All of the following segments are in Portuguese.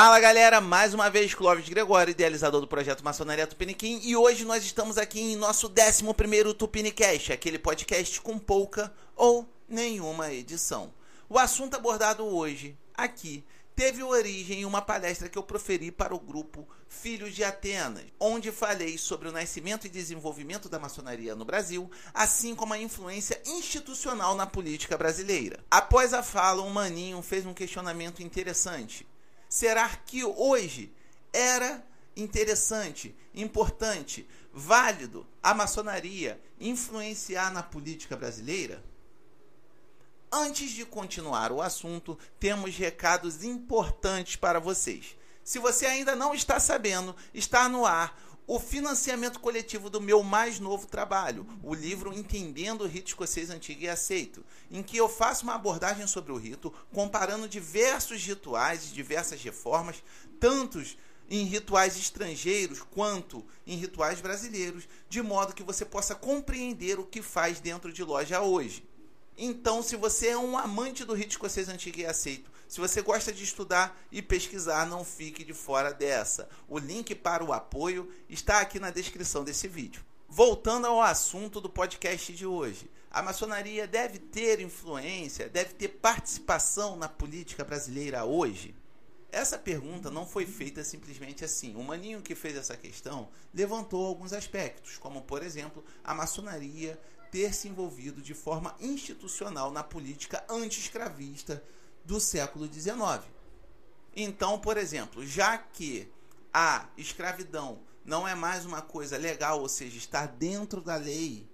Fala galera, mais uma vez Clóvis Gregório, idealizador do projeto Maçonaria Tupiniquim, e hoje nós estamos aqui em nosso 11 Tupinicast, aquele podcast com pouca ou nenhuma edição. O assunto abordado hoje, aqui, teve origem em uma palestra que eu proferi para o grupo Filhos de Atenas, onde falei sobre o nascimento e desenvolvimento da maçonaria no Brasil, assim como a influência institucional na política brasileira. Após a fala, um maninho fez um questionamento interessante. Será que hoje era interessante, importante, válido a maçonaria influenciar na política brasileira? Antes de continuar o assunto, temos recados importantes para vocês. Se você ainda não está sabendo, está no ar o financiamento coletivo do meu mais novo trabalho, o livro Entendendo o Rito Escocês Antigo e Aceito, em que eu faço uma abordagem sobre o rito, comparando diversos rituais e diversas reformas, tantos em rituais estrangeiros quanto em rituais brasileiros, de modo que você possa compreender o que faz dentro de loja hoje. Então, se você é um amante do rito escocês antigo e aceito, se você gosta de estudar e pesquisar, não fique de fora dessa. O link para o apoio está aqui na descrição desse vídeo. Voltando ao assunto do podcast de hoje. A maçonaria deve ter influência, deve ter participação na política brasileira hoje? Essa pergunta não foi feita simplesmente assim. O maninho que fez essa questão levantou alguns aspectos, como por exemplo, a maçonaria ter se envolvido de forma institucional na política anti-escravista do século XIX. Então, por exemplo, já que a escravidão não é mais uma coisa legal, ou seja, está dentro da lei,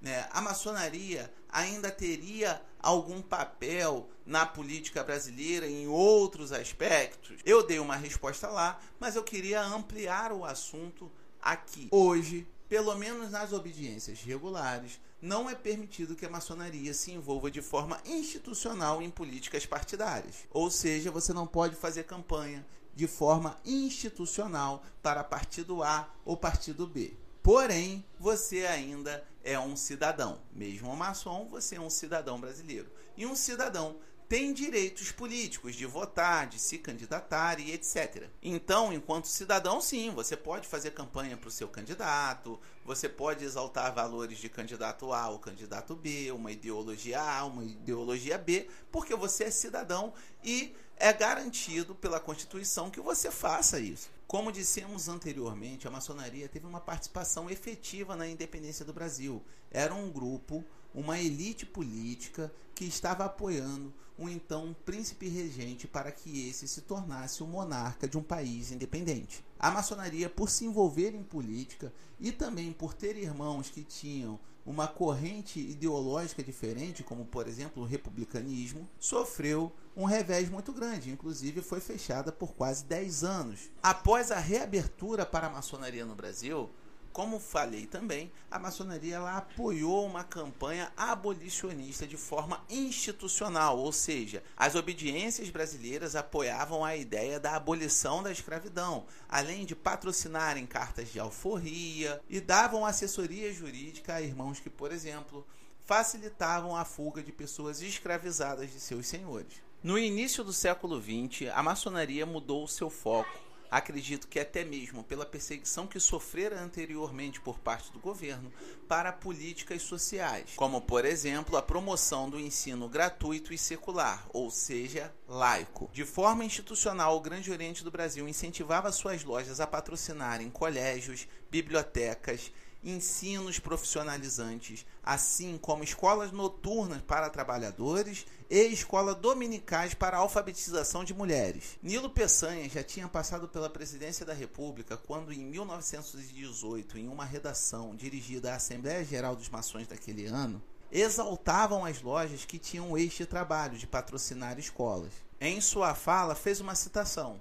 né, a maçonaria ainda teria algum papel na política brasileira em outros aspectos? Eu dei uma resposta lá, mas eu queria ampliar o assunto aqui. Hoje, pelo menos nas obediências regulares, não é permitido que a maçonaria se envolva de forma institucional em políticas partidárias. Ou seja, você não pode fazer campanha de forma institucional para partido A ou partido B. Porém, você ainda é um cidadão. Mesmo maçom, você é um cidadão brasileiro. E um cidadão tem direitos políticos de votar, de se candidatar e etc. Então, enquanto cidadão, sim, você pode fazer campanha para o seu candidato, você pode exaltar valores de candidato A ou candidato B, uma ideologia A, uma ideologia B, porque você é cidadão e é garantido pela Constituição que você faça isso. Como dissemos anteriormente, a maçonaria teve uma participação efetiva na independência do Brasil. Era um grupo, uma elite política que estava apoiando o então príncipe regente para que esse se tornasse o monarca de um país independente. A maçonaria, por se envolver em política e também por ter irmãos que tinham uma corrente ideológica diferente, como por exemplo o republicanismo, sofreu um revés muito grande, inclusive foi fechada por quase 10 anos. Após a reabertura para a maçonaria no Brasil, como falei também, a maçonaria ela apoiou uma campanha abolicionista de forma institucional, ou seja, as obediências brasileiras apoiavam a ideia da abolição da escravidão, além de patrocinarem cartas de alforria e davam assessoria jurídica a irmãos que, por exemplo, facilitavam a fuga de pessoas escravizadas de seus senhores. No início do século XX, a maçonaria mudou seu foco acredito que até mesmo pela perseguição que sofrera anteriormente por parte do governo, para políticas sociais, como por exemplo a promoção do ensino gratuito e secular, ou seja, laico. De forma institucional, o Grande Oriente do Brasil incentivava suas lojas a patrocinarem colégios, bibliotecas, ensinos profissionalizantes, assim como escolas noturnas para trabalhadores e escola dominicais para alfabetização de mulheres. Nilo Peçanha já tinha passado pela presidência da República quando, em 1918, em uma redação dirigida à Assembleia Geral dos Maçons daquele ano, exaltavam as lojas que tinham este trabalho de patrocinar escolas. Em sua fala, fez uma citação: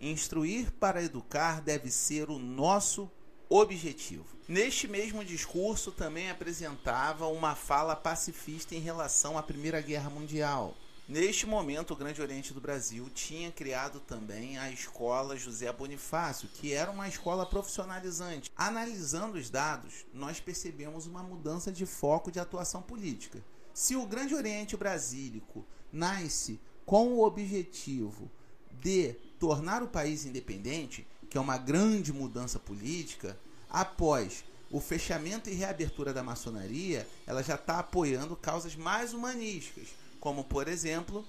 Instruir para educar deve ser o nosso objetivo. Neste mesmo discurso também apresentava uma fala pacifista em relação à Primeira Guerra Mundial. Neste momento, o Grande Oriente do Brasil tinha criado também a escola José Bonifácio, que era uma escola profissionalizante. Analisando os dados, nós percebemos uma mudança de foco de atuação política. Se o Grande Oriente Brasílico nasce com o objetivo de tornar o país independente, que é uma grande mudança política, após o fechamento e reabertura da maçonaria, ela já está apoiando causas mais humanísticas, como, por exemplo,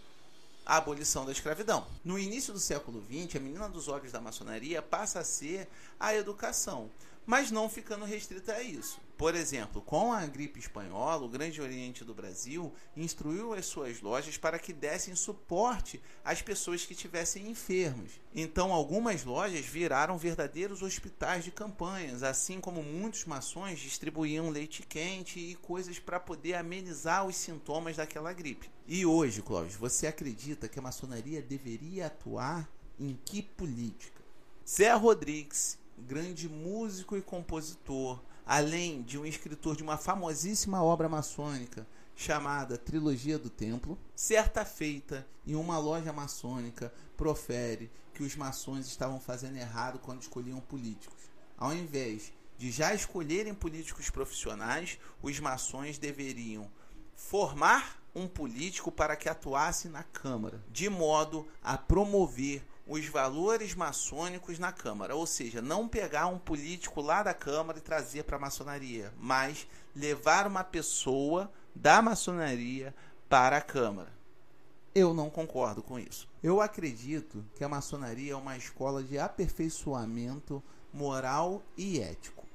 a abolição da escravidão. No início do século XX, a menina dos olhos da maçonaria passa a ser a educação, mas não ficando restrita a isso. Por exemplo, com a gripe espanhola, o Grande Oriente do Brasil instruiu as suas lojas para que dessem suporte às pessoas que estivessem enfermas. Então, algumas lojas viraram verdadeiros hospitais de campanhas, assim como muitos maçons distribuíam leite quente e coisas para poder amenizar os sintomas daquela gripe. E hoje, Clóvis, você acredita que a maçonaria deveria atuar em que política? Zé Rodrigues, grande músico e compositor, além de um escritor de uma famosíssima obra maçônica chamada Trilogia do Templo, certa feita em uma loja maçônica profere que os maçons estavam fazendo errado quando escolhiam políticos. Ao invés de já escolherem políticos profissionais, os maçons deveriam formar um político para que atuasse na Câmara, de modo a promover os valores maçônicos na Câmara, ou seja, não pegar um político lá da Câmara e trazer para a maçonaria, mas levar uma pessoa da maçonaria para a Câmara. Eu não concordo com isso. Eu acredito que a maçonaria é uma escola de aperfeiçoamento moral e ético,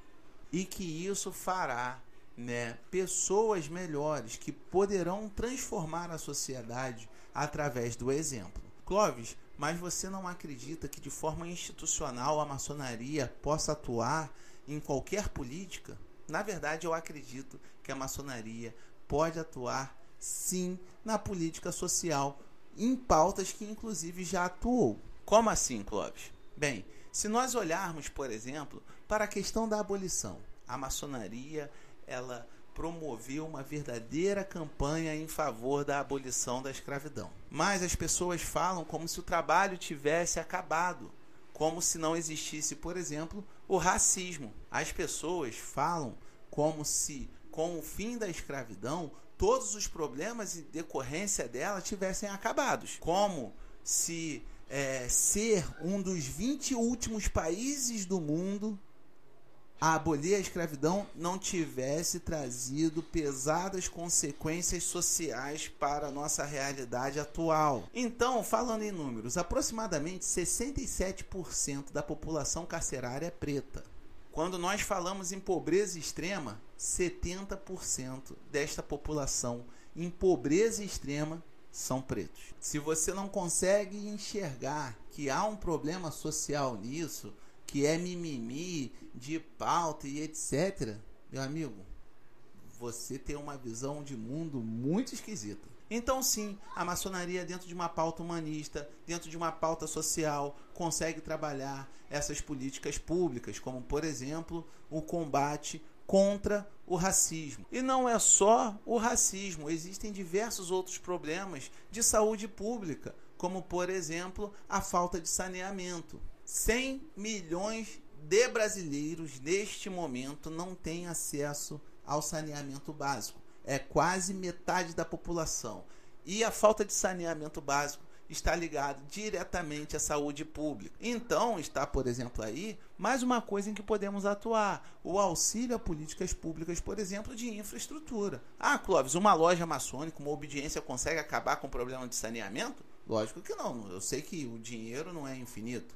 e que isso fará né, pessoas melhores que poderão transformar a sociedade através do exemplo. Clóvis, mas você não acredita que de forma institucional a maçonaria possa atuar em qualquer política? Na verdade, eu acredito que a maçonaria pode atuar sim na política social, em pautas que inclusive já atuou. Como assim, Clóvis? Bem, se nós olharmos, por exemplo, para a questão da abolição, a maçonaria ela promoveu uma verdadeira campanha em favor da abolição da escravidão. Mas as pessoas falam como se o trabalho tivesse acabado, como se não existisse, por exemplo, o racismo. As pessoas falam como se, com o fim da escravidão, todos os problemas e decorrência dela tivessem acabados. Como se é, ser um dos 20 últimos países do mundo a abolir a escravidão não tivesse trazido pesadas consequências sociais para a nossa realidade atual. Então, falando em números, aproximadamente 67% da população carcerária é preta. Quando nós falamos em pobreza extrema, 70% desta população em pobreza extrema são pretos. Se você não consegue enxergar que há um problema social nisso, que é mimimi, de pauta e etc., meu amigo, você tem uma visão de mundo muito esquisita. Então, sim, a maçonaria, dentro de uma pauta humanista, dentro de uma pauta social, consegue trabalhar essas políticas públicas, como, por exemplo, o combate contra o racismo. E não é só o racismo, existem diversos outros problemas de saúde pública, como, por exemplo, a falta de saneamento. 100 milhões de brasileiros neste momento não têm acesso ao saneamento básico. É quase metade da população. E a falta de saneamento básico está ligado diretamente à saúde pública. Então, está, por exemplo, aí mais uma coisa em que podemos atuar: o auxílio a políticas públicas, por exemplo, de infraestrutura. Ah, Clóvis, uma loja maçônica, uma obediência consegue acabar com o problema de saneamento? Lógico que não. Eu sei que o dinheiro não é infinito.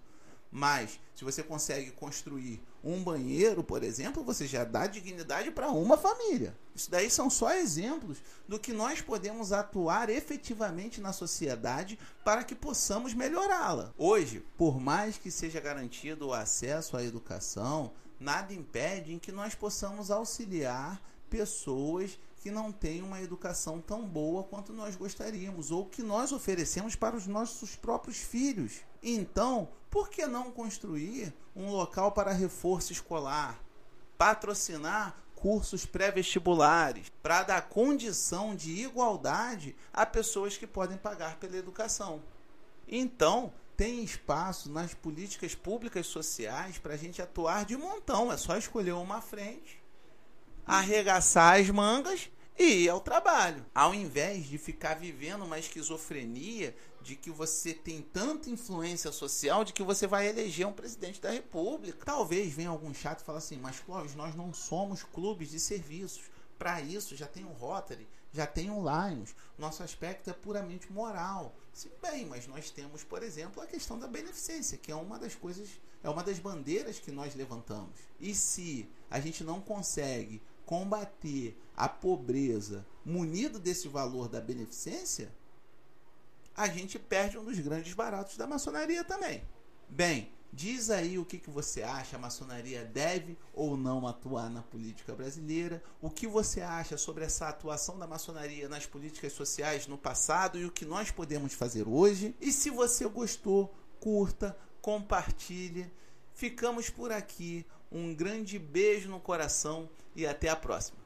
Mas, se você consegue construir um banheiro, por exemplo, você já dá dignidade para uma família. Isso daí são só exemplos do que nós podemos atuar efetivamente na sociedade para que possamos melhorá-la. Hoje, por mais que seja garantido o acesso à educação, nada impede em que nós possamos auxiliar pessoas que não têm uma educação tão boa quanto nós gostaríamos ou que nós oferecemos para os nossos próprios filhos. Então, por que não construir um local para reforço escolar? Patrocinar cursos pré-vestibulares para dar condição de igualdade a pessoas que podem pagar pela educação. Então, tem espaço nas políticas públicas sociais para a gente atuar de montão. É só escolher uma frente, arregaçar as mangas e ir ao trabalho. Ao invés de ficar vivendo uma esquizofrenia de que você tem tanta influência social de que você vai eleger um presidente da república. Talvez venha algum chato e fale assim, mas Clóvis, nós não somos clubes de serviços. Para isso já tem o Rotary, já tem o Lions. Nosso aspecto é puramente moral. Sim, bem, mas nós temos, por exemplo, a questão da beneficência, que é uma das coisas, é uma das bandeiras que nós levantamos. E se a gente não consegue combater a pobreza munido desse valor da beneficência, a gente perde um dos grandes baratos da maçonaria também. Bem, diz aí o que, que você acha, a maçonaria deve ou não atuar na política brasileira, o que você acha sobre essa atuação da maçonaria nas políticas sociais no passado e o que nós podemos fazer hoje. E se você gostou, curta, compartilhe. Ficamos por aqui. Um grande beijo no coração e até a próxima.